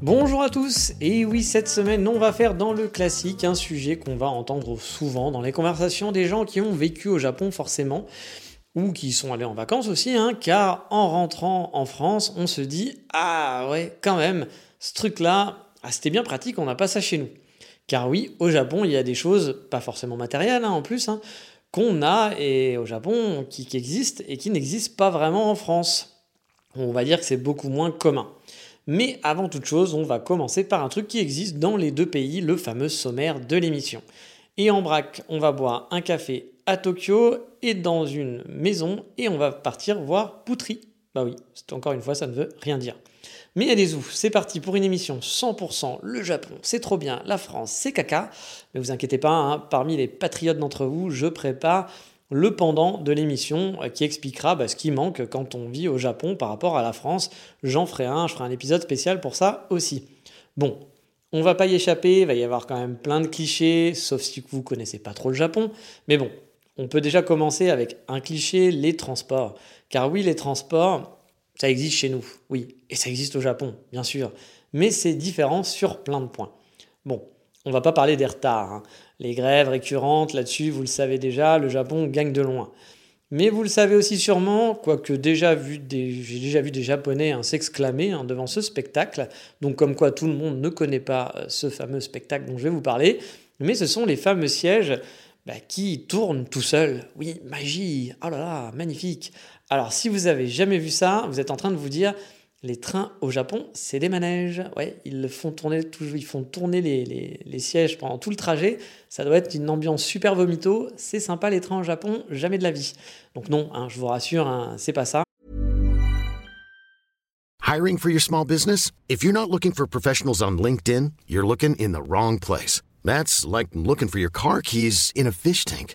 Bonjour à tous, et oui cette semaine on va faire dans le classique un sujet qu'on va entendre souvent dans les conversations des gens qui ont vécu au Japon forcément, ou qui sont allés en vacances aussi, hein, car en rentrant en France on se dit ah ouais quand même ce truc là ah, c'était bien pratique on n'a pas ça chez nous. Car oui au Japon il y a des choses pas forcément matérielles hein, en plus hein, qu'on a et au Japon qui existent et qui n'existent pas vraiment en France. On va dire que c'est beaucoup moins commun. Mais avant toute chose, on va commencer par un truc qui existe dans les deux pays, le fameux sommaire de l'émission. Et en braque, on va boire un café à Tokyo et dans une maison et on va partir voir Poutry. Bah oui, encore une fois, ça ne veut rien dire. Mais allez où c'est parti pour une émission 100% le Japon, c'est trop bien, la France, c'est caca. Mais vous inquiétez pas, hein, parmi les patriotes d'entre vous, je prépare le pendant de l'émission euh, qui expliquera bah, ce qui manque quand on vit au Japon par rapport à la France. J'en ferai un, je ferai un épisode spécial pour ça aussi. Bon, on va pas y échapper, il va y avoir quand même plein de clichés, sauf si vous connaissez pas trop le Japon. Mais bon, on peut déjà commencer avec un cliché, les transports. Car oui, les transports, ça existe chez nous, oui, et ça existe au Japon, bien sûr. Mais c'est différent sur plein de points. Bon, on va pas parler des retards. Hein. Les grèves récurrentes, là-dessus, vous le savez déjà, le Japon gagne de loin. Mais vous le savez aussi sûrement, quoique déjà vu j'ai déjà vu des Japonais hein, s'exclamer hein, devant ce spectacle, donc comme quoi tout le monde ne connaît pas euh, ce fameux spectacle dont je vais vous parler, mais ce sont les fameux sièges bah, qui tournent tout seuls. Oui, magie, oh là là, magnifique. Alors si vous avez jamais vu ça, vous êtes en train de vous dire, les trains au Japon, c'est des manèges. Ouais, ils font tourner ils font tourner les, les, sièges pendant tout le trajet. Ça doit être une ambiance super vomito. C'est sympa les trains au Japon, jamais de la vie. Donc non, hein, je vous rassure, hein, c'est pas ça. Hiring for your small business? If you're not looking for professionals on LinkedIn, you're looking in the wrong place. That's like looking for your car keys in a fish tank.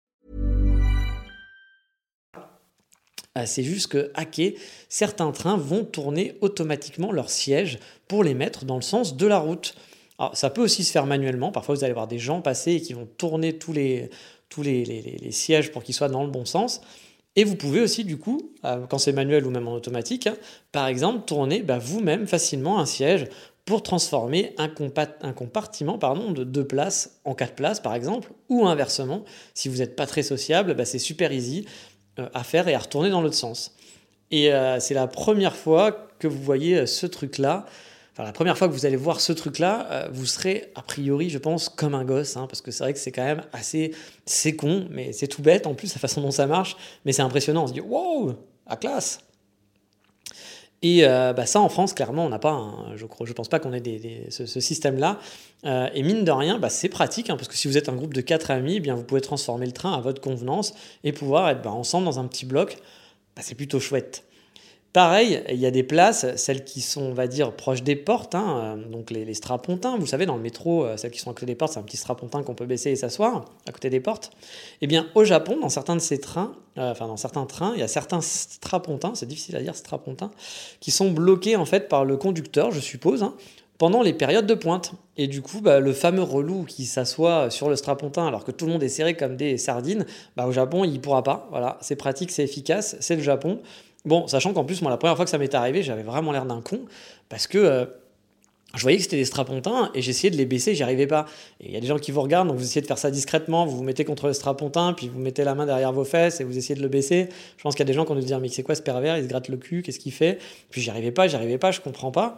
C'est juste que, hacker, certains trains vont tourner automatiquement leurs sièges pour les mettre dans le sens de la route. Alors, ça peut aussi se faire manuellement. Parfois, vous allez voir des gens passer et qui vont tourner tous les, sièges pour qu'ils soient dans le bon sens. Et vous pouvez aussi, du coup, euh, quand c'est manuel ou même en automatique, hein, par exemple, tourner bah, vous-même facilement un siège pour transformer un, compartiment pardon, de deux places en quatre places, par exemple, ou inversement. Si vous n'êtes pas très sociable, bah, c'est super easy à faire et à retourner dans l'autre sens. Et euh, c'est la première fois que vous voyez ce truc-là enfin, la première fois que vous allez voir ce truc-là, euh, vous serez a priori, je pense, comme un gosse, hein, parce que c'est vrai que c'est quand même assez, c'est con, mais c'est tout bête en plus la façon dont ça marche, mais c'est impressionnant. On se dit wow, à classe. Et euh, bah, ça, en France, clairement, on n'a pas. je je pense pas qu'on ait ce, système-là. Euh, et mine de rien, bah, c'est pratique, hein, parce que si vous êtes un groupe de quatre amis, eh bien vous pouvez transformer le train à votre convenance et pouvoir être bah, ensemble dans un petit bloc. c'est plutôt chouette. Pareil, il y a des places, celles qui sont, on va dire, proches des portes, hein, euh, donc les, strapontins, vous savez, dans le métro, euh, celles qui sont à côté des portes, c'est un petit strapontin qu'on peut baisser et s'asseoir à côté des portes. Eh bien, au Japon, dans certains de ces trains, euh, enfin dans certains trains, il y a certains strapontins, c'est difficile à dire strapontins, qui sont bloqués en fait par le conducteur, je suppose, hein, pendant les périodes de pointe. Et du coup, bah, le fameux relou qui s'assoit sur le strapontin alors que tout le monde est serré comme des sardines, bah, au Japon, il pourra pas. Voilà, c'est pratique, c'est efficace, c'est le Japon. Bon, sachant qu'en plus, moi, la première fois que ça m'est arrivé, j'avais vraiment l'air d'un con, parce que euh, je voyais que c'était des strapontins et j'essayais de les baisser, j'y arrivais pas. Et il y a des gens qui vous regardent, donc vous essayez de faire ça discrètement, vous vous mettez contre le strapontin, puis vous mettez la main derrière vos fesses et vous essayez de le baisser. Je pense qu'il y a des gens qui nous dire, mais c'est quoi ce pervers? Il se gratte le cul, qu'est-ce qu'il fait? Puis j'y arrivais pas, j'y arrivais pas, je comprends pas.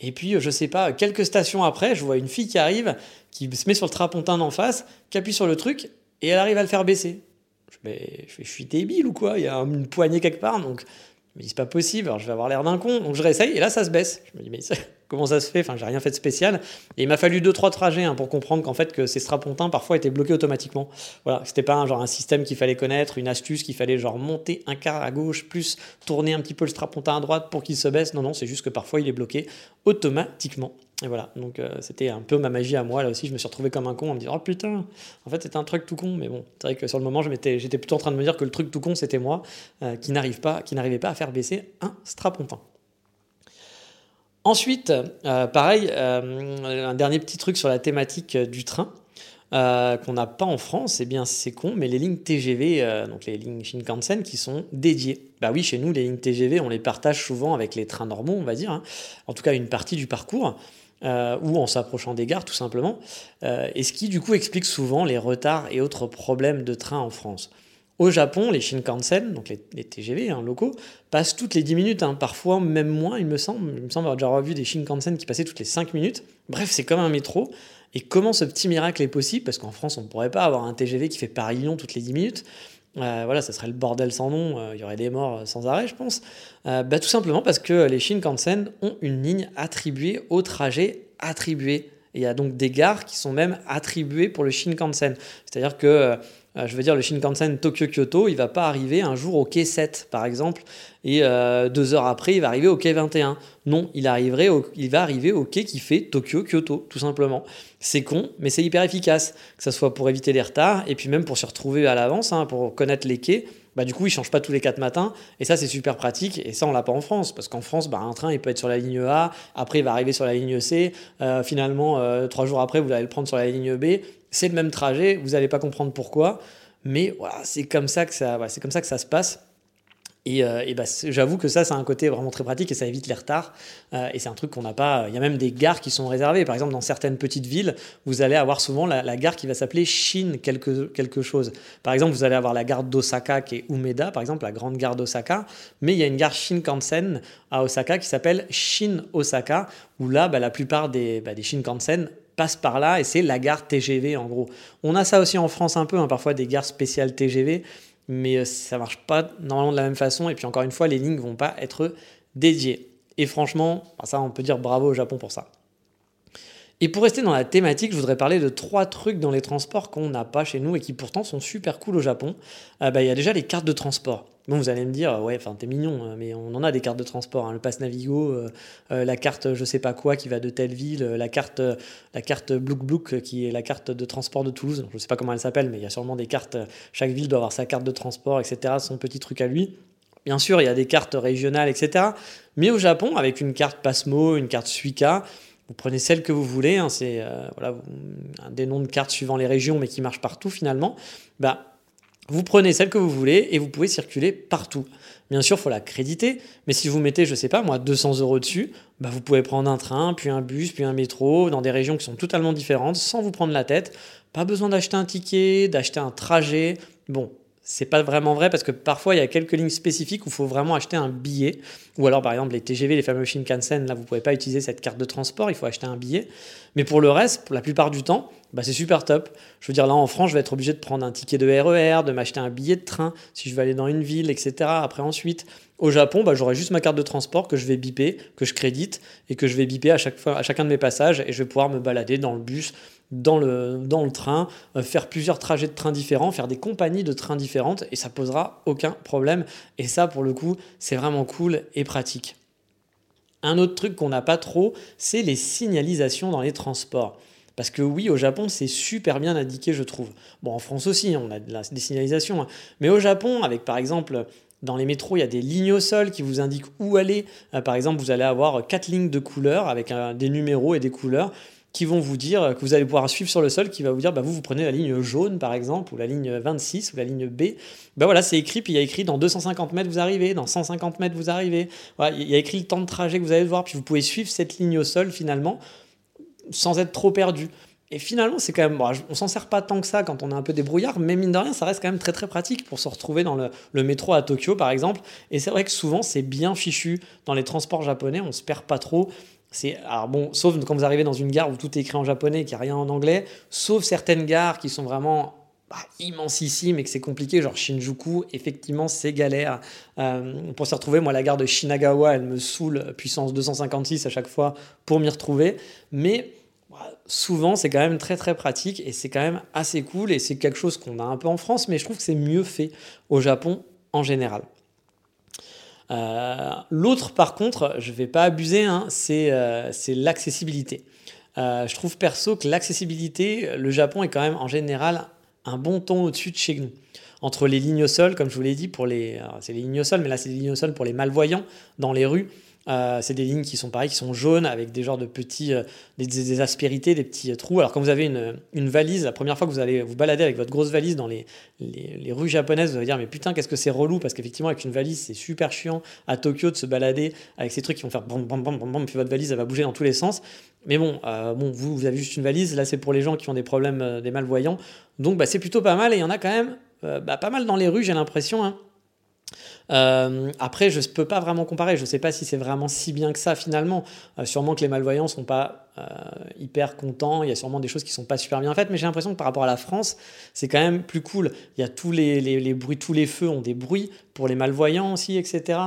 Et puis, je sais pas, quelques stations après, je vois une fille qui arrive, qui se met sur le strapontin d'en face, qui appuie sur le truc, et elle arrive à le faire baisser. Je, je, suis débile ou quoi? Il y a une poignée quelque part, donc me dis, c'est pas possible, je vais avoir l'air d'un con. Donc je réessaye, et là, ça se baisse. Je me dis, mais comment ça se fait? Enfin, j'ai rien fait de spécial. Et il m'a fallu deux, trois trajets hein, pour comprendre qu'en fait, que ces strapontins, parfois, étaient bloqués automatiquement. Voilà, c'était pas un, genre système qu'il fallait connaître, une astuce qu'il fallait genre monter un quart à gauche, plus tourner un petit peu le strapontin à droite pour qu'il se baisse. Non, non, c'est juste que parfois, il est bloqué automatiquement. Et voilà, donc euh, c'était un peu ma magie à moi là aussi. Je me suis retrouvé comme un con en me disant Oh putain, en fait c'était un truc tout con. Mais bon, c'est vrai que sur le moment, j'étais plutôt en train de me dire que le truc tout con c'était moi euh, qui n'arrive pas, qui n'arrivait pas à faire baisser un strapontin. Ensuite, euh, pareil, un dernier petit truc sur la thématique du train. qu'on n'a pas en France, eh bien c'est con, mais les lignes TGV, donc les lignes Shinkansen, qui sont dédiées. Bah oui, chez nous, les lignes TGV, on les partage souvent avec les trains normaux, on va dire, hein. en tout cas une partie du parcours. Euh, ou en s'approchant des gares tout simplement, euh, et ce qui du coup explique souvent les retards et autres problèmes de train en France. Au Japon, les Shinkansen, donc les, TGV hein, locaux, passent toutes les 10 minutes, hein, parfois même moins, il me semble. Il me semble avoir déjà revu des Shinkansen qui passaient toutes les 5 minutes. Bref, c'est comme un métro. Et comment ce petit miracle est possible? Parce qu'en France, on ne pourrait pas avoir un TGV qui fait Paris-Lyon toutes les 10 minutes. Euh, voilà, ça serait le bordel sans nom, euh, il y aurait des morts sans arrêt, je pense. Euh, bah, tout simplement parce que les Shinkansen ont une ligne attribuée au trajet attribué. il y a donc des gares qui sont même attribuées pour le Shinkansen. C'est-à-dire que je veux dire, le Shinkansen Tokyo-Kyoto, il va pas arriver un jour au quai 7, par exemple, et deux heures après, il va arriver au quai 21. Non, il va arriver au quai qui fait Tokyo-Kyoto, tout simplement. C'est con, mais c'est hyper efficace, que ce soit pour éviter les retards, et puis même pour se retrouver à l'avance, hein, pour connaître les quais. Bah, du coup, il ne change pas tous les 4 matins, et ça, c'est super pratique, et ça, on l'a pas en France, parce qu'en France, bah, un train, il peut être sur la ligne A, après, il va arriver sur la ligne C, euh, finalement, euh, trois jours après, vous allez le prendre sur la ligne B, c'est le même trajet, vous n'allez pas comprendre pourquoi, mais voilà, c'est comme ça que ça se passe. Et, euh, bah, j'avoue que ça, c'est un côté vraiment très pratique et ça évite les retards. Euh, et c'est un truc qu'on n'a pas. Il y a même des gares qui sont réservées. Par exemple, dans certaines petites villes, vous allez avoir souvent la, gare qui va s'appeler Shin quelque, quelque chose. Par exemple, vous allez avoir la gare d'Osaka qui est Umeda, par exemple, la grande gare d'Osaka. Mais il y a une gare Shinkansen à Osaka qui s'appelle Shin Osaka, où là, bah, la plupart des, bah, des Shinkansen passent par là et c'est la gare TGV en gros. On a ça aussi en France un peu, hein, parfois des gares spéciales TGV mais euh, ça marche pas normalement de la même façon. Et puis encore une fois, les lignes vont pas être dédiées. Et franchement, ça, on peut dire bravo au Japon pour ça. Et pour rester dans la thématique, je voudrais parler de trois trucs dans les transports qu'on n'a pas chez nous et qui pourtant sont super cool au Japon. Euh, bah, il y a déjà les cartes de transport. Bon, vous allez me dire, ouais, enfin, t'es mignon, hein, mais on en a des cartes de transport. Hein. le pass Navigo, euh, la carte je sais pas quoi qui va de telle ville, la carte, la carte Blouk Blouk qui est la carte de transport de Toulouse. Je sais pas comment elle s'appelle, mais il y a sûrement des cartes. Chaque ville doit avoir sa carte de transport, etc. Son petit truc à lui. Bien sûr, il y a des cartes régionales, etc. Mais au Japon, avec une carte Pasmo, une carte Suica, vous prenez celle que vous voulez, hein, c'est euh, voilà, des noms de cartes suivant les régions, mais qui marchent partout finalement. Bah, vous prenez celle que vous voulez et vous pouvez circuler partout. Bien sûr, il faut la créditer, mais si vous mettez, je sais pas moi, 200 euros dessus, bah, vous pouvez prendre un train, puis un bus, puis un métro, dans des régions qui sont totalement différentes, sans vous prendre la tête. Pas besoin d'acheter un ticket, d'acheter un trajet. Bon, c'est pas vraiment vrai parce que parfois il y a quelques lignes spécifiques où il faut vraiment acheter un billet. Ou alors par exemple les TGV, les fameux Shinkansen, là vous pouvez pas utiliser cette carte de transport, il faut acheter un billet. Mais pour le reste, pour la plupart du temps, bah, c'est super top. Je veux dire là en France, je vais être obligé de prendre un ticket de RER, e de m'acheter un billet de train si je veux aller dans une ville, etc. Après ensuite, au Japon, bah, j'aurai juste ma carte de transport que je vais biper, que je crédite et que je vais biper à, chaque fois, à chacun de mes passages et je vais pouvoir me balader dans le bus dans le, dans le train, euh, faire plusieurs trajets de train différents, faire des compagnies de trains différentes, et ça posera aucun problème. Et ça, pour le coup, c'est vraiment cool et pratique. Un autre truc qu'on n'a pas trop, c'est les signalisations dans les transports. Parce que oui, au Japon, c'est super bien indiqué, je trouve. Bon, en France aussi, on a des signalisations. Hein. Mais au Japon, avec par exemple dans les métros, il y a des lignes au sol qui vous indiquent où aller. Euh, par exemple, vous allez avoir quatre lignes de couleurs avec des numéros et des couleurs qui vont vous dire, que vous allez pouvoir suivre sur le sol, qui va vous dire, bah, vous, vous prenez la ligne jaune par exemple, ou la ligne 26, ou la ligne B. Bah voilà, c'est écrit, puis il y a écrit dans 250 mètres vous arrivez, dans 150 mètres vous arrivez. Il y a écrit le temps de trajet que vous allez devoir, puis vous pouvez suivre cette ligne au sol finalement, sans être trop perdu. Et finalement, c'est quand même. On s'en sert pas tant que ça quand on est un peu débrouillard, mais mine de rien, ça reste quand même très très pratique pour se retrouver dans le, le métro à Tokyo, par exemple. Et c'est vrai que souvent, c'est bien fichu. Dans les transports japonais, on se perd pas trop. Alors bon, sauf quand vous arrivez dans une gare où tout est écrit en japonais et qu'il n'y a rien en anglais, sauf certaines gares qui sont vraiment bah, immensissime et que c'est compliqué, genre Shinjuku, effectivement, c'est galère. Euh, pour se retrouver, moi, la gare de Shinagawa, elle me saoule, puissance 256 à chaque fois pour m'y retrouver. Mais bah, souvent, c'est quand même très très pratique et c'est quand même assez cool et c'est quelque chose qu'on a un peu en France, mais je trouve que c'est mieux fait au Japon en général. Euh, l'autre, par contre, je ne vais pas abuser, hein, euh, c'est l'accessibilité. je trouve perso que l'accessibilité, le Japon est quand même en général un bon ton au-dessus de chez nous. Entre les lignes au sol, comme je vous l'ai dit, pour les, c'est les lignes au sol, mais là c'est des lignes au sol pour les malvoyants dans les rues. Euh, c'est des lignes qui sont pareilles, qui sont jaunes avec des genres de petits, euh, des, aspérités, des petits euh, trous. Alors quand vous avez une, valise, la première fois que vous allez vous balader avec votre grosse valise dans les, les, rues japonaises, vous allez dire mais putain qu'est-ce que c'est relou? Parce qu'effectivement avec une valise c'est super chiant à Tokyo de se balader avec ces trucs qui vont faire bam bam bam bam, puis votre valise elle va bouger dans tous les sens. Mais bon, bon vous, vous avez juste une valise, là c'est pour les gens qui ont des problèmes, des malvoyants. Donc bah, c'est plutôt pas mal et il y en a quand même bah, pas mal dans les rues j'ai l'impression. Hein. Euh, après, je ne peux pas vraiment comparer. Je ne sais pas si c'est vraiment si bien que ça finalement. Euh, sûrement que les malvoyants sont pas euh, hyper contents. Il y a sûrement des choses qui sont pas super bien faites. Mais j'ai l'impression que par rapport à la France, c'est quand même plus cool. Il y a tous les, bruits, tous les feux ont des bruits pour les malvoyants aussi, etc.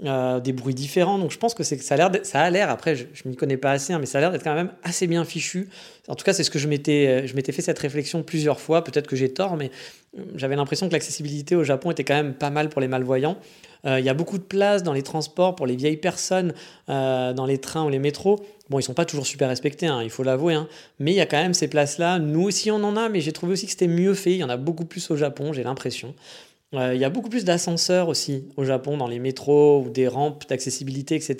des bruits différents. Donc je pense que, ça, a l'air ça a l'air, après je ne m'y connais pas assez, hein, mais ça a l'air d'être quand même assez bien fichu. En tout cas, c'est ce que je m'étais, je m'étais fait cette réflexion plusieurs fois. Peut-être que j'ai tort, mais j'avais l'impression que l'accessibilité au Japon était quand même pas mal pour les malvoyants. Euh, il y a beaucoup de place dans les transports pour les vieilles personnes, euh, dans les trains ou les métros. Bon, ils sont pas toujours super respectés, hein, il faut l'avouer, hein. mais il y a quand même ces places-là. Nous aussi, on en a, mais j'ai trouvé aussi que c'était mieux fait. Il y en a beaucoup plus au Japon, j'ai l'impression. Euh, il y a beaucoup plus d'ascenseurs aussi au Japon, dans les métros ou des rampes d'accessibilité, etc.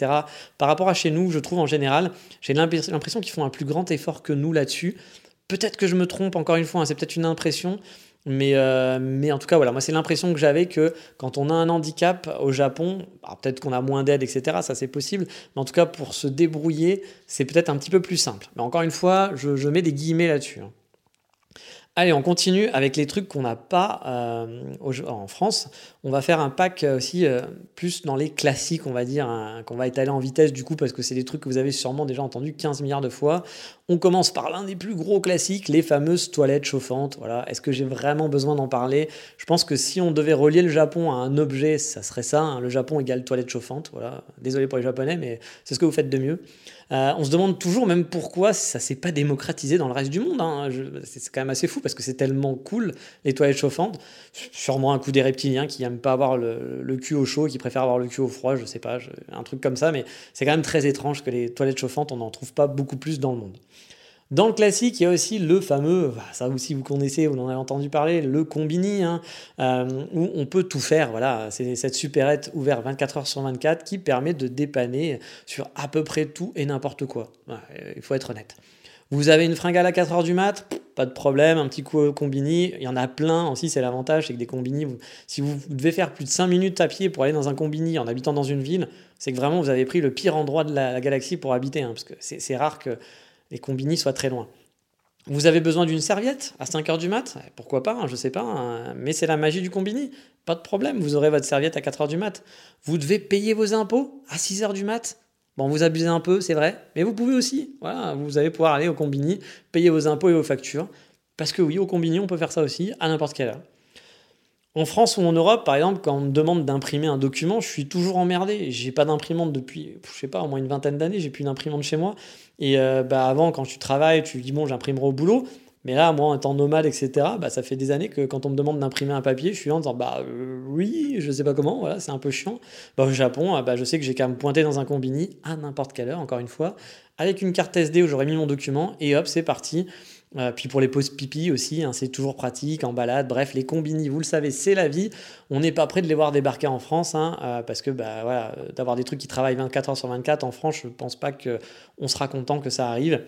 Par rapport à chez nous, je trouve en général, j'ai l'impression qu'ils font un plus grand effort que nous là-dessus. Peut-être que je me trompe, encore une fois, hein, c'est peut-être une impression, mais, euh, mais en tout cas, voilà, moi c'est l'impression que j'avais que quand on a un handicap au Japon, peut-être qu'on a moins d'aide, etc., ça c'est possible, mais en tout cas pour se débrouiller, c'est peut-être un petit peu plus simple. Mais encore une fois, je, mets des guillemets là-dessus. Hein. Allez, on continue avec les trucs qu'on n'a pas euh, en France. On va faire un pack euh, aussi euh, plus dans les classiques, on va dire, hein, qu'on va étaler en vitesse du coup, parce que c'est des trucs que vous avez sûrement déjà entendu 15 milliards de fois. On commence par l'un des plus gros classiques, les fameuses toilettes chauffantes. Voilà. Est-ce que j'ai vraiment besoin d'en parler? Je pense que si on devait relier le Japon à un objet, ça serait ça. Hein. le Japon égale toilette chauffante. Voilà. Désolé pour les Japonais, mais c'est ce que vous faites de mieux. On se demande toujours même pourquoi ça s'est pas démocratisé dans le reste du monde. Hein. C'est quand même assez fou parce que c'est tellement cool les toilettes chauffantes. Sûrement un coup des reptiliens qui n'aiment pas avoir le, cul au chaud, qui préfèrent avoir le cul au froid, je sais pas, un truc comme ça. Mais c'est quand même très étrange que les toilettes chauffantes, on n'en trouve pas beaucoup plus dans le monde. Dans le classique, il y a aussi le fameux, bah, ça aussi vous connaissez, vous en avez entendu parler, le combini, hein, euh, où on peut tout faire. Voilà, c'est cette supérette ouverte 24 heures sur 24 qui permet de dépanner sur à peu près tout et n'importe quoi. il faut être honnête. Vous avez une fringale à 4 heures du mat, pas de problème, un petit coup combini. Il y en a plein aussi, c'est l'avantage, c'est que des combini, si vous devez faire plus de 5 minutes à pied pour aller dans un combini en habitant dans une ville, c'est que vraiment vous avez pris le pire endroit de la, galaxie pour habiter, hein, parce que c'est rare que les combini soient très loin. Vous avez besoin d'une serviette à 5h du mat? Pourquoi pas, hein, je sais pas, hein, mais c'est la magie du combini. Pas de problème, vous aurez votre serviette à 4h du mat. Vous devez payer vos impôts à 6h du mat? Bon, vous abusez un peu, c'est vrai, mais vous pouvez aussi. Voilà, vous allez pouvoir aller au combini, payer vos impôts et vos factures. Parce que oui, au combini, on peut faire ça aussi à n'importe quelle heure. En France ou en Europe, par exemple, quand on me demande d'imprimer un document, je suis toujours emmerdé. J'ai pas d'imprimante depuis, je sais pas, au moins une vingtaine d'années, j'ai plus d'imprimante chez moi. Et euh, bah, avant, quand tu travailles, tu dis bon, j'imprimerai au boulot. Mais là, moi, en temps nomade, etc., bah, ça fait des années que quand on me demande d'imprimer un papier, je suis en disant bah euh, oui, je sais pas comment, voilà, c'est un peu chiant. Bah, au Japon, bah, je sais que j'ai qu'à me pointer dans un combini à n'importe quelle heure, encore une fois, avec une carte SD où j'aurais mis mon document, et hop, c'est parti. Euh, puis pour les pauses pipi aussi, hein, c'est toujours pratique, en balade, bref, les combini, vous le savez, c'est la vie. On n'est pas prêt de les voir débarquer en France, hein, euh, parce que bah, voilà, d'avoir des trucs qui travaillent 24 heures sur 24 en France, je ne pense pas qu'on sera content que ça arrive.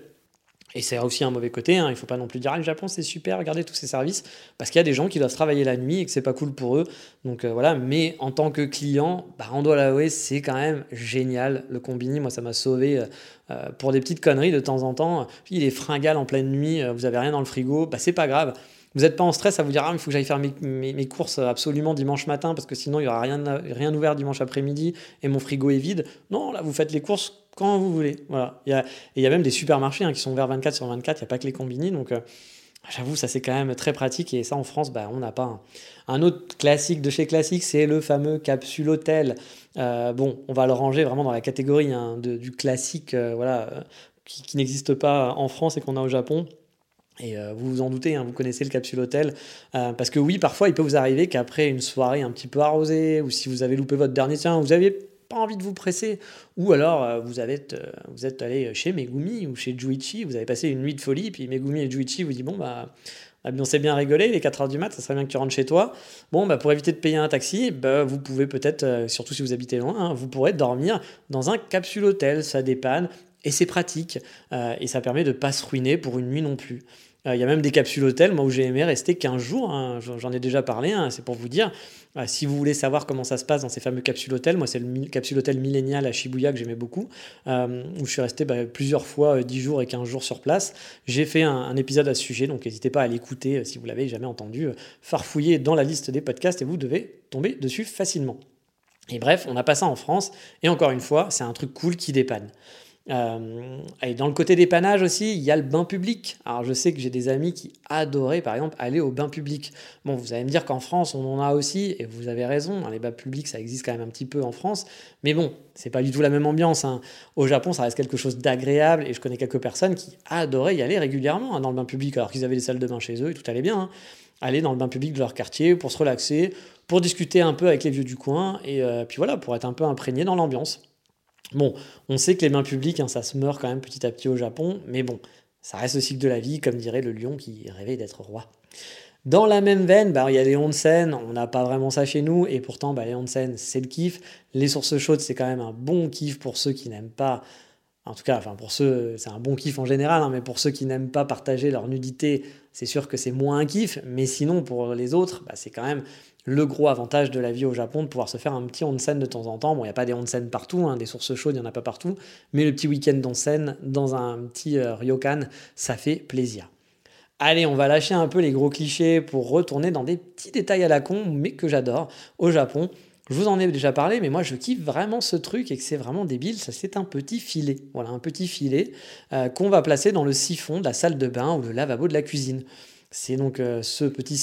Et c'est aussi un mauvais côté, hein. il ne faut pas non plus dire ah, le Japon c'est super, regardez tous ces services, parce qu'il y a des gens qui doivent travailler la nuit et que c'est pas cool pour eux. Donc euh, voilà, mais en tant que client, bah, doit l'avouer, c'est quand même génial. Le combini, moi ça m'a sauvé euh, euh, pour des petites conneries de temps en temps. Il est fringale en pleine nuit, vous avez rien dans le frigo, bah c'est pas grave. Vous n'êtes pas en stress à vous dire ah, il faut que j'aille faire mes, courses absolument dimanche matin parce que sinon il n'y aura rien, rien ouvert dimanche après-midi et mon frigo est vide. Non, là vous faites les courses quand vous voulez. Il y a, et il y a même des supermarchés hein, qui sont ouverts 24 sur 24, il n'y a pas que les combini. Donc, euh, J'avoue, ça c'est quand même très pratique et ça en France, bah, on n'a pas un. autre classique de chez classique, c'est le fameux capsule hôtel. Euh, bon, on va le ranger vraiment dans la catégorie hein, du classique, euh, voilà, qui, n'existe pas en France et qu'on a au Japon. Et vous vous en doutez, hein, vous connaissez le capsule hôtel. parce que oui, parfois, il peut vous arriver qu'après une soirée un petit peu arrosée, ou si vous avez loupé votre dernier, tiens, vous aviez pas envie de vous presser, ou alors euh, euh, vous êtes allé chez Megumi ou chez Juichi, vous avez passé une nuit de folie, puis Megumi et Juichi vous disent bon bah on s'est bien rigolé, les 4 heures du mat, ça serait bien que tu rentres chez toi. Bon, bah, pour éviter de payer un taxi, bah, vous pouvez peut-être, euh, surtout si vous habitez loin, hein, vous pourrez dormir dans un capsule hôtel, ça dépanne, et c'est pratique, et ça permet de ne pas se ruiner pour une nuit non plus. Il y a même des capsules hôtels, moi où j'ai aimé rester 15 jours, hein, j'en ai déjà parlé, hein, c'est pour vous dire. Ah, si vous voulez savoir comment ça se passe dans ces fameux capsules hôtels, moi c'est le capsule hôtel millénial à Shibuya que j'aimais beaucoup, euh, où je suis resté bah, plusieurs fois 10 euh, jours et 15 jours sur place. J'ai fait un, épisode à ce sujet, donc n'hésitez pas à l'écouter euh, si vous l'avez jamais entendu, farfouiller dans la liste des podcasts et vous devez tomber dessus facilement. Et bref, on n'a pas ça en France, et encore une fois, c'est un truc cool qui dépanne. Euh, et dans le côté dépannage aussi, il y a le bain public. Alors je sais que j'ai des amis qui adoraient par exemple aller au bain public. Bon, vous allez me dire qu'en France on en a aussi, et vous avez raison, hein, les bains publics ça existe quand même un petit peu en France, mais bon, c'est pas du tout la même ambiance. Hein. Au Japon ça reste quelque chose d'agréable, et je connais quelques personnes qui adoraient y aller régulièrement hein, dans le bain public alors qu'ils avaient des salles de bain chez eux et tout allait bien. Aller dans le bain public de leur quartier pour se relaxer, pour discuter un peu avec les vieux du coin, et euh, puis voilà, pour être un peu imprégné dans l'ambiance. Bon, on sait que les mains publiques, hein, ça se meurt quand même petit à petit au Japon, mais bon, ça reste le cycle de la vie, comme dirait le lion qui rêvait d'être roi. Dans la même veine, bah, il y a les onsen, on n'a pas vraiment ça chez nous, et pourtant bah, les onsen, c'est le kiff. Les sources chaudes, c'est quand même un bon kiff pour ceux qui n'aiment pas, en tout cas, enfin pour ceux, c'est un bon kiff en général, hein, mais pour ceux qui n'aiment pas partager leur nudité, c'est sûr que c'est moins un kiff, mais sinon pour les autres, bah, c'est quand même le gros avantage de la vie au Japon de pouvoir se faire un petit onsen de temps en temps. Bon, il n'y a pas des onsen partout, hein, des sources chaudes, il n'y en a pas partout, mais le petit week-end d'onsen dans un petit euh, ryokan, ça fait plaisir. Allez, on va lâcher un peu les gros clichés pour retourner dans des petits détails à la con, mais que j'adore au Japon. Je vous en ai déjà parlé, mais moi je kiffe vraiment ce truc et que c'est vraiment débile. Ça, c'est un petit filet. Voilà, un petit filet euh, qu'on va placer dans le siphon de la salle de bain ou le lavabo de la cuisine. C'est donc euh, ce petit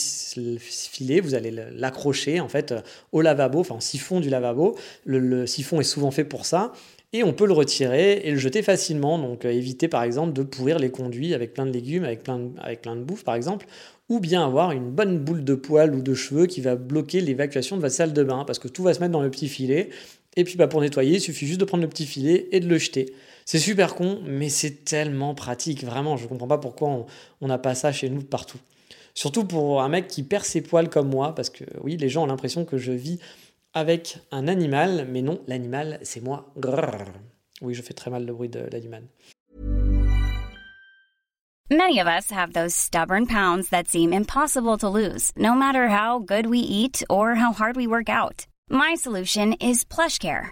filet, vous allez l'accrocher en fait au lavabo, enfin au siphon du lavabo. Le, siphon est souvent fait pour ça. Et on peut le retirer et le jeter facilement. Donc euh, éviter par exemple de pourrir les conduits avec plein de légumes, avec plein de, avec plein de bouffe par exemple. Ou bien avoir une bonne boule de poils ou de cheveux qui va bloquer l'évacuation de votre salle de bain. Parce que tout va se mettre dans le petit filet. Et puis bah, pour nettoyer, il suffit juste de prendre le petit filet et de le jeter. C'est super con, mais c'est tellement pratique, vraiment. Je ne comprends pas pourquoi on n'a pas ça chez nous partout. Surtout pour un mec qui perd ses poils comme moi, parce que oui, les gens ont l'impression que je vis avec un animal, mais non, l'animal, c'est moi. Oui, je fais très mal le bruit de l'animal. Many of us have those stubborn pounds that seem impossible to lose, no matter how good we eat or how hard we work out. My solution is PlushCare.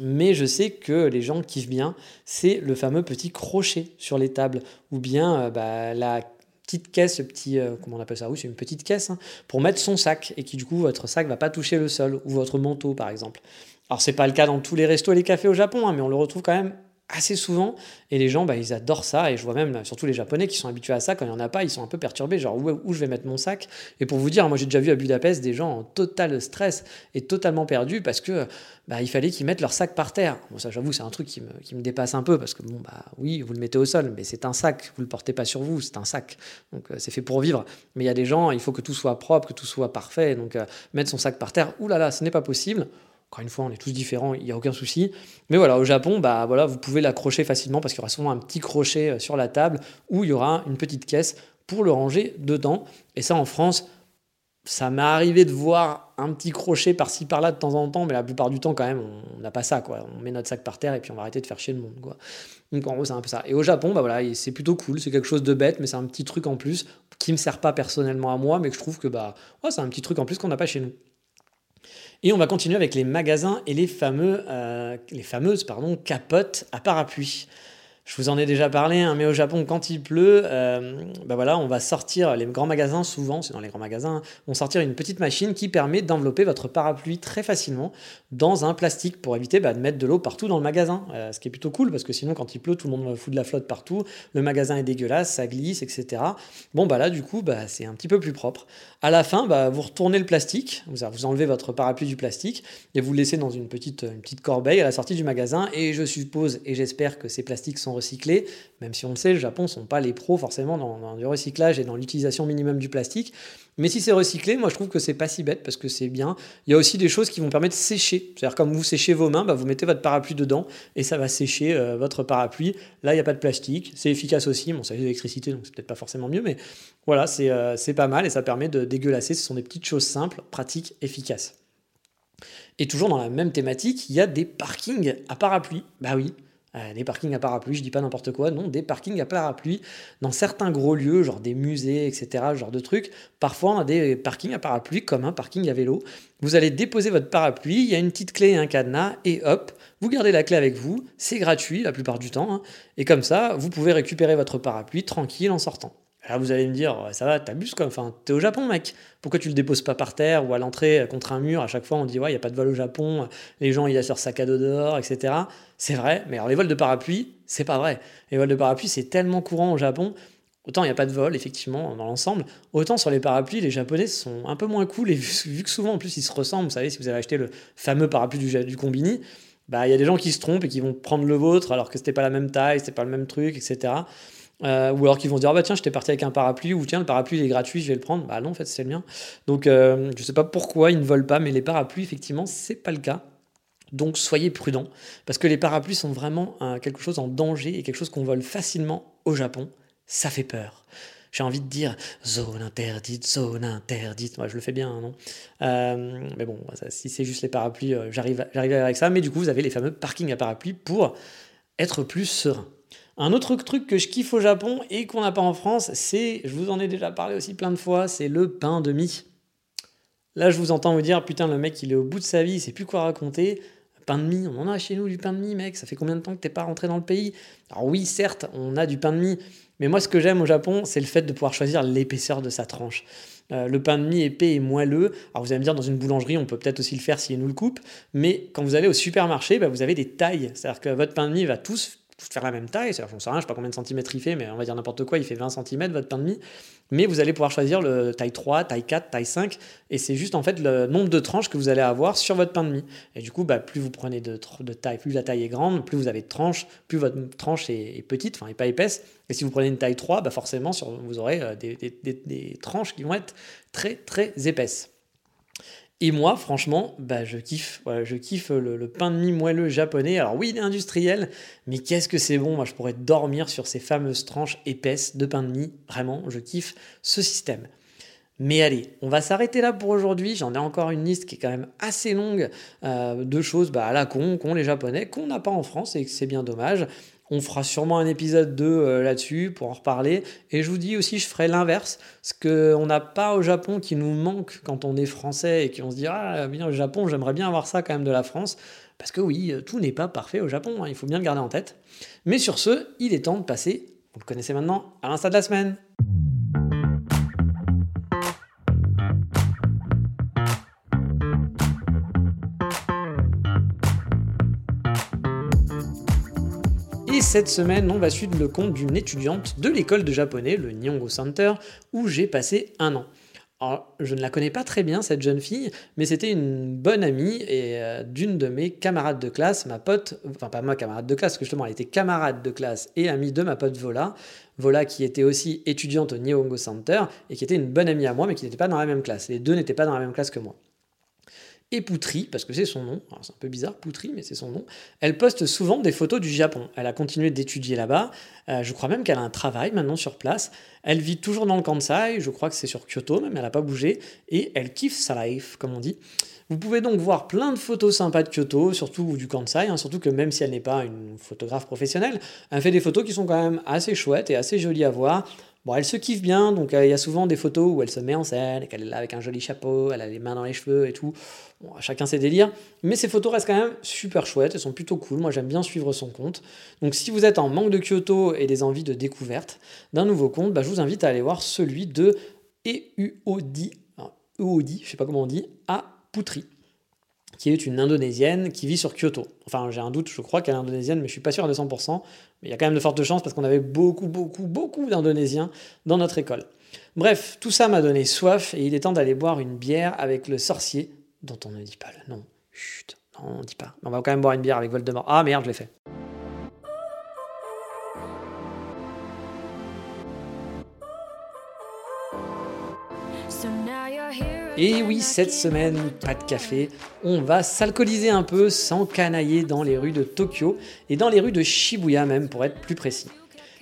mais je sais que les gens kiffent bien, c'est le fameux petit crochet sur les tables, ou bien euh, bah, la petite caisse, petit, euh, comment on appelle ça? Oui, c'est une petite caisse, hein, pour mettre son sac, et qui du coup, votre sac va pas toucher le sol, ou votre manteau par exemple. Alors c'est pas le cas dans tous les restos et les cafés au Japon, hein, mais on le retrouve quand même assez souvent. Et les gens, bah, ils adorent ça. Et je vois même, surtout les Japonais qui sont habitués à ça, quand il n'y en a pas, ils sont un peu perturbés, genre où, où je vais mettre mon sac? Et pour vous dire, moi j'ai déjà vu à Budapest des gens en total stress et totalement perdus parce que bah, il fallait qu'ils mettent leur sac par terre. Bon, ça, j'avoue, c'est un truc qui me, qui me, dépasse un peu parce que, bon, bah oui, vous le mettez au sol, mais c'est un sac, vous le portez pas sur vous, c'est un sac. Donc euh, c'est fait pour vivre. Mais il y a des gens, il faut que tout soit propre, que tout soit parfait. Donc euh, mettre son sac par terre, oulala, là là, ce n'est pas possible. Encore une fois, on est tous différents, il n'y a aucun souci. Mais voilà, au Japon, bah voilà, vous pouvez l'accrocher facilement parce qu'il y aura souvent un petit crochet euh, sur la table où il y aura une petite caisse pour le ranger dedans. Et ça, en France, ça m'est arrivé de voir un petit crochet par-ci par-là de temps en temps, mais la plupart du temps, quand même, on n'a pas ça. Quoi. On met notre sac par terre et puis on va arrêter de faire chier le monde. Quoi. Donc en gros, c'est un peu ça. Et au Japon, bah voilà, c'est plutôt cool. C'est quelque chose de bête, mais c'est un petit truc en plus qui me sert pas personnellement à moi, mais que je trouve que bah, c'est un petit truc en plus qu'on n'a pas chez nous. Et on va continuer avec les magasins et les, fameux, euh, fameuses pardon, capotes à parapluie. Je vous en ai déjà parlé, hein, mais au Japon, quand il pleut, euh, bah voilà, on va sortir, les grands magasins, souvent, c'est dans les grands magasins, vont sortir une petite machine qui permet d'envelopper votre parapluie très facilement dans un plastique pour éviter bah, de mettre de l'eau partout dans le magasin. Euh, ce qui est plutôt cool parce que sinon, quand il pleut, tout le monde fout de la flotte partout, le magasin est dégueulasse, ça glisse, etc. Bon, bah là, du coup, bah, c'est un petit peu plus propre. À la fin, vous retournez le plastique, vous, vous enlevez votre parapluie du plastique et vous le laissez dans une petite, une petite corbeille à la sortie du magasin. Et je suppose et j'espère que ces plastiques sont recyclés, même si on le sait, le Japon ne sont pas les pros forcément dans, du recyclage et dans l'utilisation minimum du plastique. Mais si c'est recyclé, moi je trouve que c'est pas si bête parce que c'est bien. Il y a aussi des choses qui vont permettre de sécher. C'est-à-dire comme vous séchez vos mains, bah, vous mettez votre parapluie dedans et ça va sécher euh, votre parapluie. Là, il n'y a pas de plastique. C'est efficace aussi. Bon, ça de l'électricité, donc c'est peut-être pas forcément mieux, mais voilà, euh, c'est pas mal et ça permet de dégueulasser. Ce sont des petites choses simples, pratiques, efficaces. Et toujours dans la même thématique, il y a des parkings à parapluie. Bah oui, euh, des parkings à parapluie, je dis pas n'importe quoi, non, des parkings à parapluie dans certains gros lieux, genre des musées, etc., genre de trucs. Parfois, on a des parkings à parapluie comme un parking à vélo. Vous allez déposer votre parapluie, il y a une petite clé et un cadenas, et hop, vous gardez la clé avec vous, c'est gratuit la plupart du temps, hein. et comme ça, vous pouvez récupérer votre parapluie tranquille en sortant. Là, vous allez me dire, ça va, t'abuses quoi. Enfin, t'es au Japon, mec. Pourquoi tu le déposes pas par terre ou à l'entrée contre un mur À chaque fois, on dit, ouais, il n'y a pas de vol au Japon. Les gens, ils laissent leur sac à dos dehors, etc. C'est vrai. Mais alors, les vols de parapluie, c'est pas vrai. Les vols de parapluie, c'est tellement courant au Japon. Autant il n'y a pas de vol, effectivement, dans l'ensemble. Autant sur les parapluies, les Japonais sont un peu moins cool. Et vu, que souvent, en plus, ils se ressemblent, vous savez, si vous avez acheté le fameux parapluie du, du Combini, bah, il y a des gens qui se trompent et qui vont prendre le vôtre alors que c'était pas la même taille, c'était pas le même truc, etc. Euh, ou alors qu'ils vont dire ah bah tiens j'étais parti avec un parapluie ou tiens le parapluie il est gratuit je vais le prendre bah non en fait c'est le mien donc euh, je sais pas pourquoi ils ne volent pas mais les parapluies effectivement c'est pas le cas donc soyez prudents parce que les parapluies sont vraiment quelque chose en danger et quelque chose qu'on vole facilement au Japon ça fait peur j'ai envie de dire zone interdite, zone interdite. Moi, je le fais bien, non? Euh, Mais bon, si c'est juste les parapluies, j'arrive, j'arrive avec ça. Mais du coup, vous avez les fameux parkings à parapluies pour être plus serein. Un autre truc que je kiffe au Japon et qu'on n'a pas en France, c'est, je vous en ai déjà parlé aussi plein de fois, c'est le pain de mie. Là, je vous entends vous dire, putain, le mec, il est au bout de sa vie, il sait plus quoi raconter. Pain de mie, on en a chez nous du pain de mie, mec. Ça fait combien de temps que t'es pas rentré dans le pays? Alors oui, certes, on a du pain de mie, mais moi, ce que j'aime au Japon, c'est le fait de pouvoir choisir l'épaisseur de sa tranche. Euh, le pain de mie épais et moelleux. Alors vous allez me dire, dans une boulangerie, on peut peut-être aussi le faire si nous le coupe, mais quand vous allez au supermarché, bah, vous avez des tailles. C'est-à-dire que votre pain de mie va tous faire la même taille, c'est-à-dire, rien, je sais pas combien de centimètres il fait, mais on va dire n'importe quoi, il fait 20 cm votre pain de mie, mais vous allez pouvoir choisir le taille 3, taille 4, taille 5, et c'est juste en fait le nombre de tranches que vous allez avoir sur votre pain de mie. Et du coup, bah, plus vous prenez de, taille, plus la taille est grande, plus vous avez de tranches, plus votre tranche est, petite, enfin, n'est pas épaisse, et si vous prenez une taille 3, bah forcément, vous aurez euh, des tranches qui vont être très très épaisses. Et moi, franchement, bah, je kiffe. le, pain de mie moelleux japonais. Alors oui, il est industriel, mais qu'est-ce que c'est bon. Moi, je pourrais dormir sur ces fameuses tranches épaisses de pain de mie. Vraiment, je kiffe ce système. Mais allez, on va s'arrêter là pour aujourd'hui. J'en ai encore une liste qui est quand même assez longue euh, de choses bah, à la con qu'ont les Japonais, qu'on n'a pas en France et que c'est bien dommage. On fera sûrement un épisode 2 euh, là-dessus pour en reparler. Et je vous dis aussi, je ferai l'inverse. Ce qu'on n'a pas au Japon qui nous manque quand on est français et qu'on se dit Ah, bien, au Japon, j'aimerais bien avoir ça quand même de la France. Parce que oui, tout n'est pas parfait au Japon, hein, il faut bien le garder en tête. Mais sur ce, il est temps de passer, vous le connaissez maintenant, à l'insta de la semaine. Cette semaine, on va suivre le compte d'une étudiante de l'école de japonais, le Nihongo Center, où j'ai passé un an. Alors, je ne la connais pas très bien, cette jeune fille, mais c'était une bonne amie et euh, d'une de mes camarades de classe, ma pote, enfin pas ma camarade de classe, parce que justement elle était camarade de classe et amie de ma pote Vola. Vola qui était aussi étudiante au Nihongo Center et qui était une bonne amie à moi, mais qui n'était pas dans la même classe. Les deux n'étaient pas dans la même classe que moi et Poutry, parce que c'est son nom, c'est un peu bizarre, Poutry, mais c'est son nom, elle poste souvent des photos du Japon. Elle a continué d'étudier là-bas, euh, je crois même qu'elle a un travail maintenant sur place. Elle vit toujours dans le Kansai, je crois que c'est sur Kyoto même, elle n'a pas bougé, et elle kiffe sa life, comme on dit. Vous pouvez donc voir plein de photos sympas de Kyoto, surtout du Kansai, hein, surtout que même si elle n'est pas une photographe professionnelle, elle fait des photos qui sont quand même assez chouettes et assez jolies à voir. Elle se kiffe bien, donc euh, il y a souvent des photos où elle se met en scène, qu'elle est là avec un joli chapeau, elle a les mains dans les cheveux et tout. Chacun ses délires, mais ces photos restent quand même super chouettes, elles sont plutôt cool, moi j'aime bien suivre son compte. Donc si vous êtes en manque de Kyoto et des envies de découverte d'un nouveau compte, bah, je vous invite à aller voir celui de Euodi, Euodi, je sais pas comment on dit, à Putri qui est une Indonésienne qui vit sur Kyoto. Enfin, j'ai un doute, je crois qu'elle est indonésienne, mais je suis pas sûr à 200%. Mais il y a quand même de fortes chances parce qu'on avait beaucoup, beaucoup, beaucoup d'Indonésiens dans notre école. Bref, tout ça m'a donné soif et il est temps d'aller boire une bière avec le sorcier, dont on ne dit pas le nom. Chut, non, on ne dit pas. On va quand même boire une bière avec Voldemort. Ah merde, je l'ai fait. Et oui, cette semaine, pas de café. On va s'alcooliser un peu, sans canailler dans les rues de Tokyo et dans les rues de Shibuya même, pour être plus précis.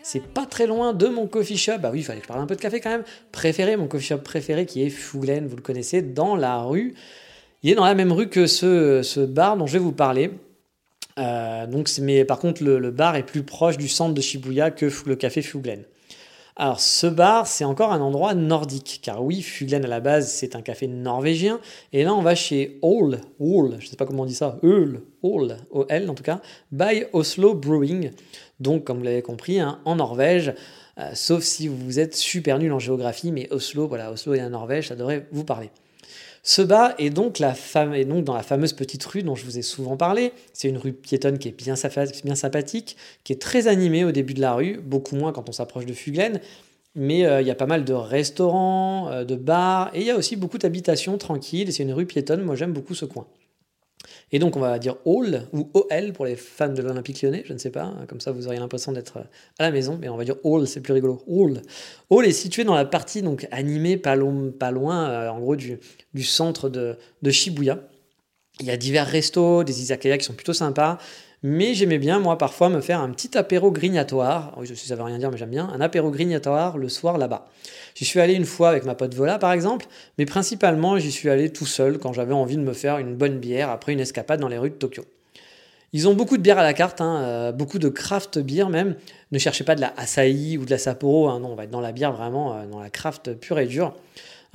C'est pas très loin de mon coffee shop. Bah oui, il fallait que je parle un peu de café quand même. Préféré, mon coffee shop préféré qui est Fuglen, vous le connaissez, dans la rue. Il est dans la même rue que ce, ce bar dont je vais vous parler. Euh, donc, mais par contre, le, le, bar est plus proche du centre de Shibuya que le café Fuglen. Alors ce bar, c'est encore un endroit nordique, car oui, Fuglen à la base, c'est un café norvégien, et là on va chez Ole, Ole, je sais pas comment on dit ça, Ole, Ole, O-L en tout cas, by Oslo Brewing, donc comme vous l'avez compris, hein, en Norvège, euh, sauf si vous êtes super nul en géographie, mais Oslo, voilà, Oslo est en Norvège, ça devrait vous parler. Ce bas est donc, la dans la fameuse petite rue dont je vous ai souvent parlé. C'est une rue piétonne qui est bien, bien, sympathique, qui est très animée au début de la rue, beaucoup moins quand on s'approche de Fuglen. Mais euh, il y a pas mal de restaurants, euh, de bars, et il y a aussi beaucoup d'habitations tranquilles. C'est une rue piétonne, moi j'aime beaucoup ce coin. Et donc on va dire Hall ou OL pour les fans de l'Olympique lyonnais, je ne sais pas, comme ça vous auriez l'impression d'être à la maison, mais on va dire Hall, c'est plus rigolo. Hall. Hall est situé dans la partie donc animée pas, pas loin, euh, en gros du, du centre de, de, Shibuya. Il y a divers restos, des izakaya qui sont plutôt sympas. Mais j'aimais bien, moi, parfois me faire un petit apéro grignatoire. Oui, je sais, ça veut rien dire, mais j'aime bien. Un apéro grignatoire le soir là-bas. J'y suis allé une fois avec ma pote Vola, par exemple, mais principalement, j'y suis allé tout seul quand j'avais envie de me faire une bonne bière après une escapade dans les rues de Tokyo. Ils ont beaucoup de bières à la carte, hein, euh, beaucoup de craft beer même. Ne cherchez pas de la Asahi ou de la Sapporo, hein, non, on va être dans la bière vraiment, euh, dans la craft pure et dure.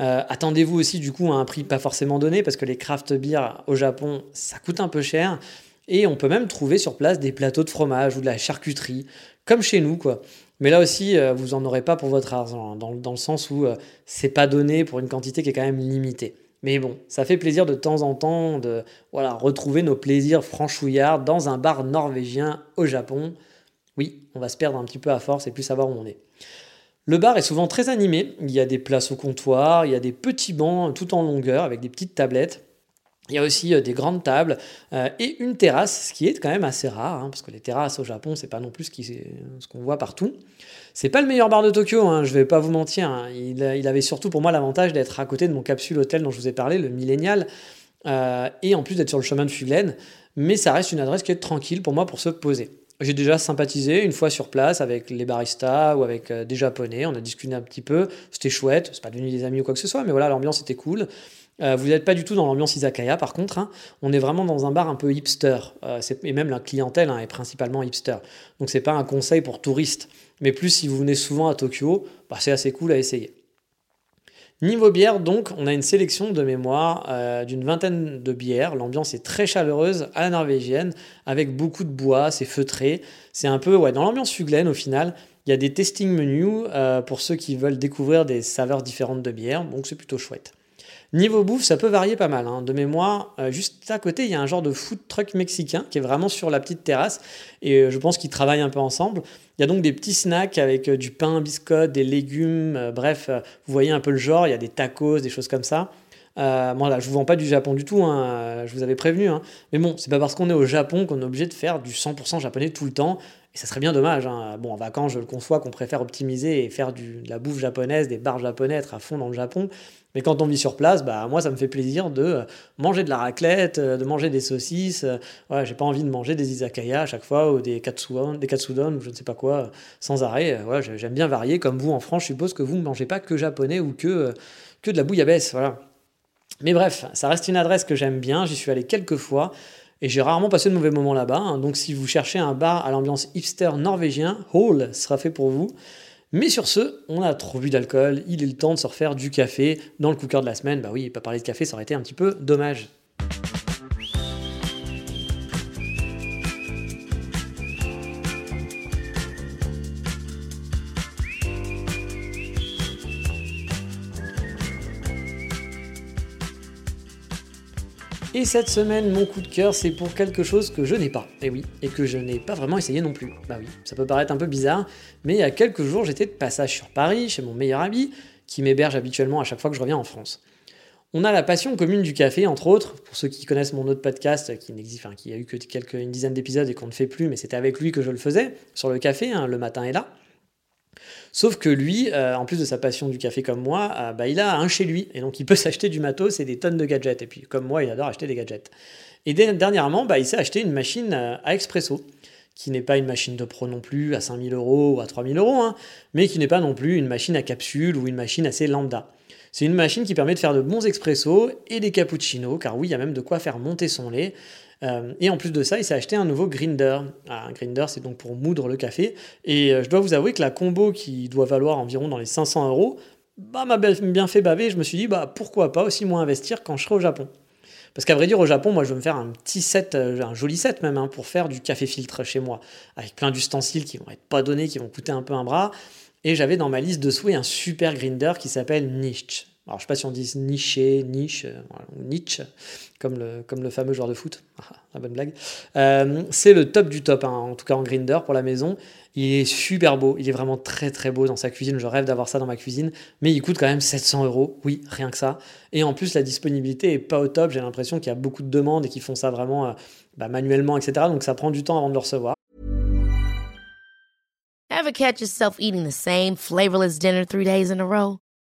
Euh, attendez-vous aussi du coup à un prix pas forcément donné parce que les craft beer au Japon ça coûte un peu cher et on peut même trouver sur place des plateaux de fromage ou de la charcuterie comme chez nous quoi. Mais là aussi, euh, vous n'en aurez pas pour votre argent, hein, dans, le sens où euh, c'est pas donné pour une quantité qui est quand même limitée. Mais bon, ça fait plaisir de temps en temps de voilà, retrouver nos plaisirs franchouillards dans un bar norvégien au Japon. Oui, on va se perdre un petit peu à force et plus savoir où on est. Le bar est souvent très animé, il y a des places au comptoir, il y a des petits bancs tout en longueur avec des petites tablettes. Il y a aussi euh, des grandes tables euh, et une terrasse, ce qui est quand même assez rare, hein, parce que les terrasses au Japon, c'est pas non plus ce qu'on voit partout. C'est pas le meilleur bar de Tokyo, hein, je vais pas vous mentir. Hein. Il, avait surtout pour moi l'avantage d'être à côté de mon capsule hôtel dont je vous ai parlé, le Millennial, euh, et en plus d'être sur le chemin de Fuglen. Mais ça reste une adresse qui est tranquille pour moi pour se poser. J'ai déjà sympathisé une fois sur place avec les baristas ou avec des japonais. On a discuté un petit peu. C'était chouette. C'est pas devenu des amis ou quoi que ce soit, mais voilà, l'ambiance était cool. Euh, vous n'êtes pas du tout dans l'ambiance izakaya, par contre. Hein. On est vraiment dans un bar un peu hipster. Euh, et même la clientèle hein, est principalement hipster. Donc c'est pas un conseil pour touristes. Mais plus si vous venez souvent à Tokyo, bah, c'est assez cool à essayer. Niveau bière, donc, on a une sélection de mémoire euh, d'une vingtaine de bières. L'ambiance est très chaleureuse à la norvégienne, avec beaucoup de bois, c'est feutré. C'est un peu ouais, dans l'ambiance fuglaine au final. Il y a des testing menus pour ceux qui veulent découvrir des saveurs différentes de bière, donc c'est plutôt chouette. Niveau bouffe, ça peut varier pas mal. hein. De mémoire, euh, juste à côté, il y a un genre de food truck mexicain qui est vraiment sur la petite terrasse. Et euh, je pense qu'ils travaillent un peu ensemble. Il y a donc des petits snacks avec euh, du pain, biscotte, des légumes. bref, vous voyez un peu le genre. Il y a des tacos, des choses comme ça. Euh, moi, là, je vous vends pas du Japon du tout. hein, euh, Je vous avais prévenu. hein. Mais bon, c'est pas parce qu'on est au Japon qu'on est obligé de faire du 100% japonais tout le temps. Et ça serait bien dommage. hein. Bon, en vacances, je le conçois qu'on préfère optimiser et faire du, de la bouffe japonaise, des bars japonais, être à fond dans le Japon. Mais quand on vit sur place, bah, moi, ça me fait plaisir de euh, manger de la raclette, euh, de manger des saucisses. Ouais, j'ai pas envie de manger des izakaya à chaque fois ou des katsudon, des katsudon ou je ne sais pas quoi, sans arrêt. Ouais, j'ai- j'aime bien varier. Comme vous en France, je suppose que vous ne mangez pas que japonais ou que, que de la bouillabaisse. Voilà. Mais bref, ça reste une adresse que j'aime bien. J'y suis allé quelques fois. Et j'ai rarement passé de mauvais moments là-bas. hein. Donc si vous cherchez un bar à l'ambiance hipster norvégien, Hall sera fait pour vous. Mais sur ce, on a trop bu d'alcool, il est le temps de se refaire du café dans le cooker de la semaine. Bah oui, pas parler de café, ça aurait été un petit peu dommage. Et cette semaine, mon coup de cœur, c'est pour quelque chose que je n'ai pas. Et oui, et que je n'ai pas vraiment essayé non plus. Bah oui, ça peut paraître un peu bizarre, mais il y a quelques jours, j'étais de passage sur Paris, chez mon meilleur ami, qui m'héberge habituellement à chaque fois que je reviens en France. On a la passion commune du café, entre autres. Pour ceux qui connaissent mon autre podcast, qui n'existe, enfin, qui a eu que quelques, une dizaine d'épisodes et qu'on ne fait plus, mais c'était avec lui que je le faisais, sur le café, hein, le matin et là. Sauf que lui, euh, en plus de sa passion du café comme moi, euh, bah, il a un chez lui. Et donc il peut s'acheter du matos et des tonnes de gadgets. Et puis comme moi, il adore acheter des gadgets. Et dernièrement, bah, il s'est acheté une machine euh, à expresso, qui n'est pas une machine de pro non plus à 5000 euros ou à 3000 euros, hein, mais qui n'est pas non plus une machine à capsule ou une machine assez lambda. C'est une machine qui permet de faire de bons expressos et des cappuccinos, car oui, il y a même de quoi faire monter son lait. Euh, et en plus de ça, il s'est acheté un nouveau grinder. Ah, un grinder, c'est donc pour moudre le café. Et euh, je dois vous avouer que la combo qui doit valoir environ dans les 500 euros, bah, m'a bien fait baver. Je me suis dit, bah, pourquoi pas aussi moins investir quand je serai au Japon. Parce qu'à vrai dire, au Japon, moi, je veux me faire un petit set, euh, un joli set même, hein, pour faire du café filtre chez moi, avec plein d'ustensiles qui vont être pas donnés, qui vont coûter un peu un bras. Et j'avais dans ma liste de souhaits un super grinder qui s'appelle Niche. Alors, je sais pas si on dit niché, niche, euh, ou niche, comme le, comme le fameux joueur de foot. Ah, la bonne blague. Euh, c'est le top du top, hein, en tout cas en grinder pour la maison. Il est super beau, il est vraiment très très beau dans sa cuisine. Je rêve d'avoir ça dans ma cuisine, mais il coûte quand même 700 euros. Oui, rien que ça. Et en plus, la disponibilité est pas au top. J'ai l'impression qu'il y a beaucoup de demandes et qu'ils font ça vraiment euh, bah, manuellement, etc. Donc ça prend du temps avant de le recevoir. Catch yourself eating the same flavorless dinner three days in a row?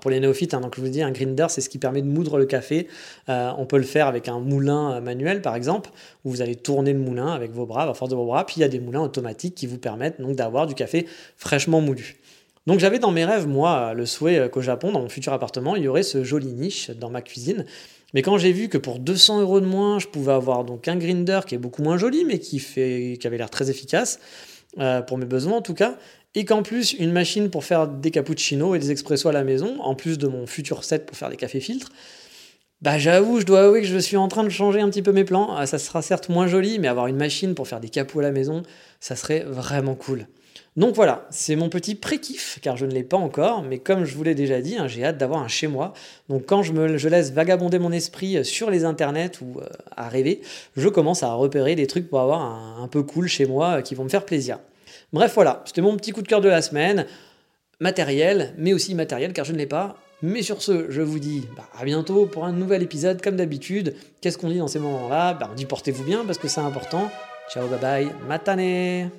Pour les néophytes, hein, un grinder, c'est ce qui permet de moudre le café. Euh, on peut le faire avec un moulin euh, manuel, par exemple, où vous allez tourner le moulin avec vos bras, à force de vos bras. Puis il y a des moulins automatiques qui vous permettent donc d'avoir du café fraîchement moulu. Donc j'avais dans mes rêves, moi, le souhait euh, qu'au Japon, dans mon futur appartement, il y aurait ce joli niche dans ma cuisine. Mais quand j'ai vu que pour 200 euros de moins, je pouvais avoir donc un grinder qui est beaucoup moins joli, mais qui, fait, qui avait l'air très efficace, euh, pour mes besoins en tout cas, et qu'en plus une machine pour faire des cappuccinos et des expressos à la maison, en plus de mon futur set pour faire des cafés filtres, bah j'avoue, je dois avouer que je suis en train de changer un petit peu mes plans. Ah, Ça sera certes moins joli, mais avoir une machine pour faire des capots à la maison, ça serait vraiment cool. Donc voilà, c'est mon petit pré-kiff, car je ne l'ai pas encore, mais comme je vous l'ai déjà dit, hein, j'ai hâte d'avoir un chez moi. Donc quand je, me, laisse vagabonder mon esprit sur les internets ou euh, à rêver, je commence à repérer des trucs pour avoir un, un peu cool chez moi euh, qui vont me faire plaisir. Bref, voilà, c'était mon petit coup de cœur de la semaine. Matériel, mais aussi immatériel, car je ne l'ai pas. Mais sur ce, je vous dis bah, à bientôt pour un nouvel épisode, comme d'habitude. Qu'est-ce qu'on dit dans ces moments-là? Bah, On dit portez-vous bien parce que c'est important. Ciao, bye bye, matane